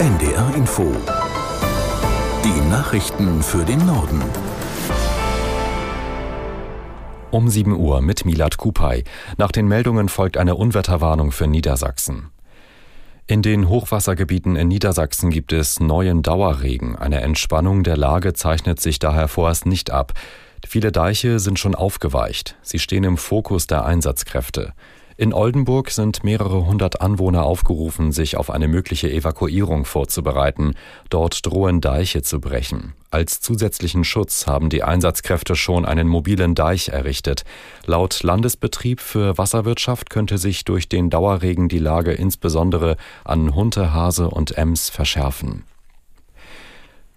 NDR Info. Die Nachrichten für den Norden. Um 7 Uhr mit Milad Kupay. Nach den Meldungen folgt eine Unwetterwarnung für Niedersachsen. In den Hochwassergebieten in Niedersachsen gibt es neuen Dauerregen. Eine Entspannung der Lage zeichnet sich daher vorerst nicht ab. Viele Deiche sind schon aufgeweicht. Sie stehen im Fokus der Einsatzkräfte. In Oldenburg sind mehrere hundert Anwohner aufgerufen, sich auf eine mögliche Evakuierung vorzubereiten. Dort drohen Deiche zu brechen. Als zusätzlichen Schutz haben die Einsatzkräfte schon einen mobilen Deich errichtet. Laut Landesbetrieb für Wasserwirtschaft könnte sich durch den Dauerregen die Lage insbesondere an Hunte, Hase und Ems verschärfen.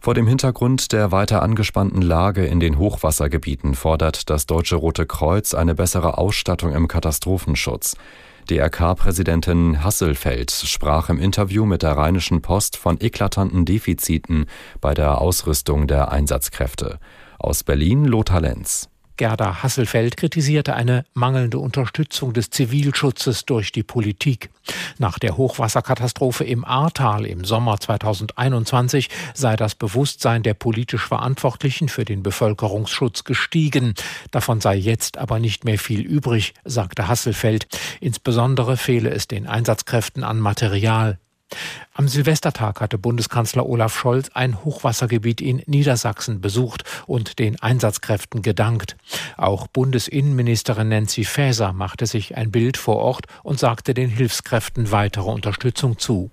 Vor dem Hintergrund der weiter angespannten Lage in den Hochwassergebieten fordert das Deutsche Rote Kreuz eine bessere Ausstattung im Katastrophenschutz. DRK-Präsidentin Hasselfeld sprach im Interview mit der Rheinischen Post von eklatanten Defiziten bei der Ausrüstung der Einsatzkräfte. Aus Berlin Lothar Lenz. Gerda Hasselfeld kritisierte eine mangelnde Unterstützung des Zivilschutzes durch die Politik. Nach der Hochwasserkatastrophe im Ahrtal im Sommer 2021 sei das Bewusstsein der politisch Verantwortlichen für den Bevölkerungsschutz gestiegen. Davon sei jetzt aber nicht mehr viel übrig, sagte Hasselfeld. Insbesondere fehle es den Einsatzkräften an Material. Am Silvestertag hatte Bundeskanzler Olaf Scholz ein Hochwassergebiet in Niedersachsen besucht und den Einsatzkräften gedankt. Auch Bundesinnenministerin Nancy Faeser machte sich ein Bild vor Ort und sagte den Hilfskräften weitere Unterstützung zu.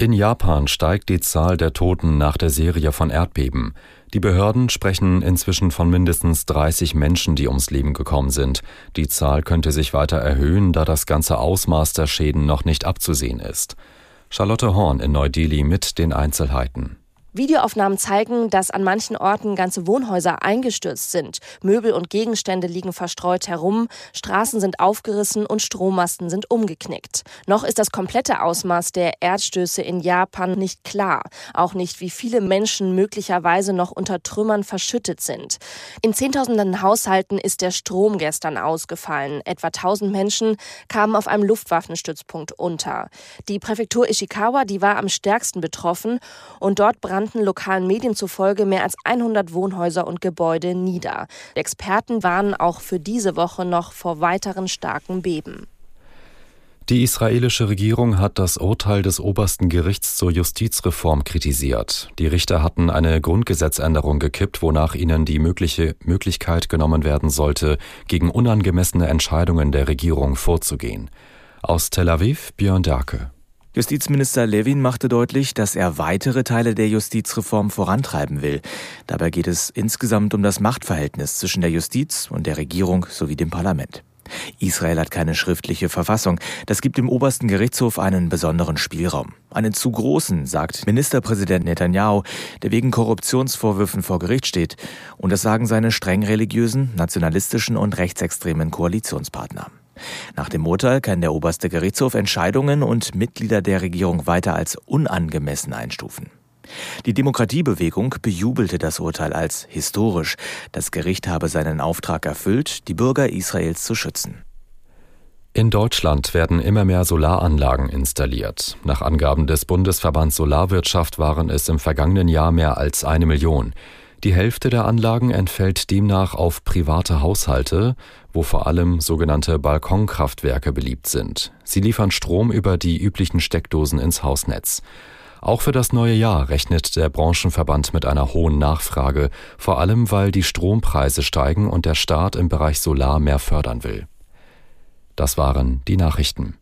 In Japan steigt die Zahl der Toten nach der Serie von Erdbeben. Die Behörden sprechen inzwischen von mindestens 30 Menschen, die ums Leben gekommen sind. Die Zahl könnte sich weiter erhöhen, da das ganze Ausmaß der Schäden noch nicht abzusehen ist. Charlotte Horn in Neu-Delhi mit den Einzelheiten. Videoaufnahmen zeigen, dass an manchen Orten ganze Wohnhäuser eingestürzt sind. Möbel und Gegenstände liegen verstreut herum, Straßen sind aufgerissen und Strommasten sind umgeknickt. Noch ist das komplette Ausmaß der Erdstöße in Japan nicht klar. Auch nicht, wie viele Menschen möglicherweise noch unter Trümmern verschüttet sind. In Zehntausenden Haushalten ist der Strom gestern ausgefallen. Etwa 1000 Menschen kamen auf einem Luftwaffenstützpunkt unter. Die Präfektur Ishikawa, die war am stärksten betroffen und dort brannte brannten lokalen Medien zufolge mehr als 100 Wohnhäuser und Gebäude nieder. Experten warnen auch für diese Woche noch vor weiteren starken Beben. Die israelische Regierung hat das Urteil des obersten Gerichts zur Justizreform kritisiert. Die Richter hatten eine Grundgesetzänderung gekippt, wonach ihnen die mögliche Möglichkeit genommen werden sollte, gegen unangemessene Entscheidungen der Regierung vorzugehen. Aus Tel Aviv Björn Darke. Justizminister Levin machte deutlich, dass er weitere Teile der Justizreform vorantreiben will. Dabei geht es insgesamt um das Machtverhältnis zwischen der Justiz und der Regierung sowie dem Parlament. Israel hat keine schriftliche Verfassung. Das gibt dem obersten Gerichtshof einen besonderen Spielraum. Einen zu großen, sagt Ministerpräsident Netanyahu, der wegen Korruptionsvorwürfen vor Gericht steht. Und das sagen seine streng religiösen, nationalistischen und rechtsextremen Koalitionspartner. Nach dem Urteil kann der oberste Gerichtshof Entscheidungen und Mitglieder der Regierung weiter als unangemessen einstufen. Die Demokratiebewegung bejubelte das Urteil als historisch. Das Gericht habe seinen Auftrag erfüllt, die Bürger Israels zu schützen. In Deutschland werden immer mehr Solaranlagen installiert. Nach Angaben des Bundesverbands Solarwirtschaft waren es im vergangenen Jahr mehr als eine Million. Die Hälfte der Anlagen entfällt demnach auf private Haushalte, wo vor allem sogenannte Balkonkraftwerke beliebt sind. Sie liefern Strom über die üblichen Steckdosen ins Hausnetz. Auch für das neue Jahr rechnet der Branchenverband mit einer hohen Nachfrage, vor allem weil die Strompreise steigen und der Staat im Bereich Solar mehr fördern will. Das waren die Nachrichten.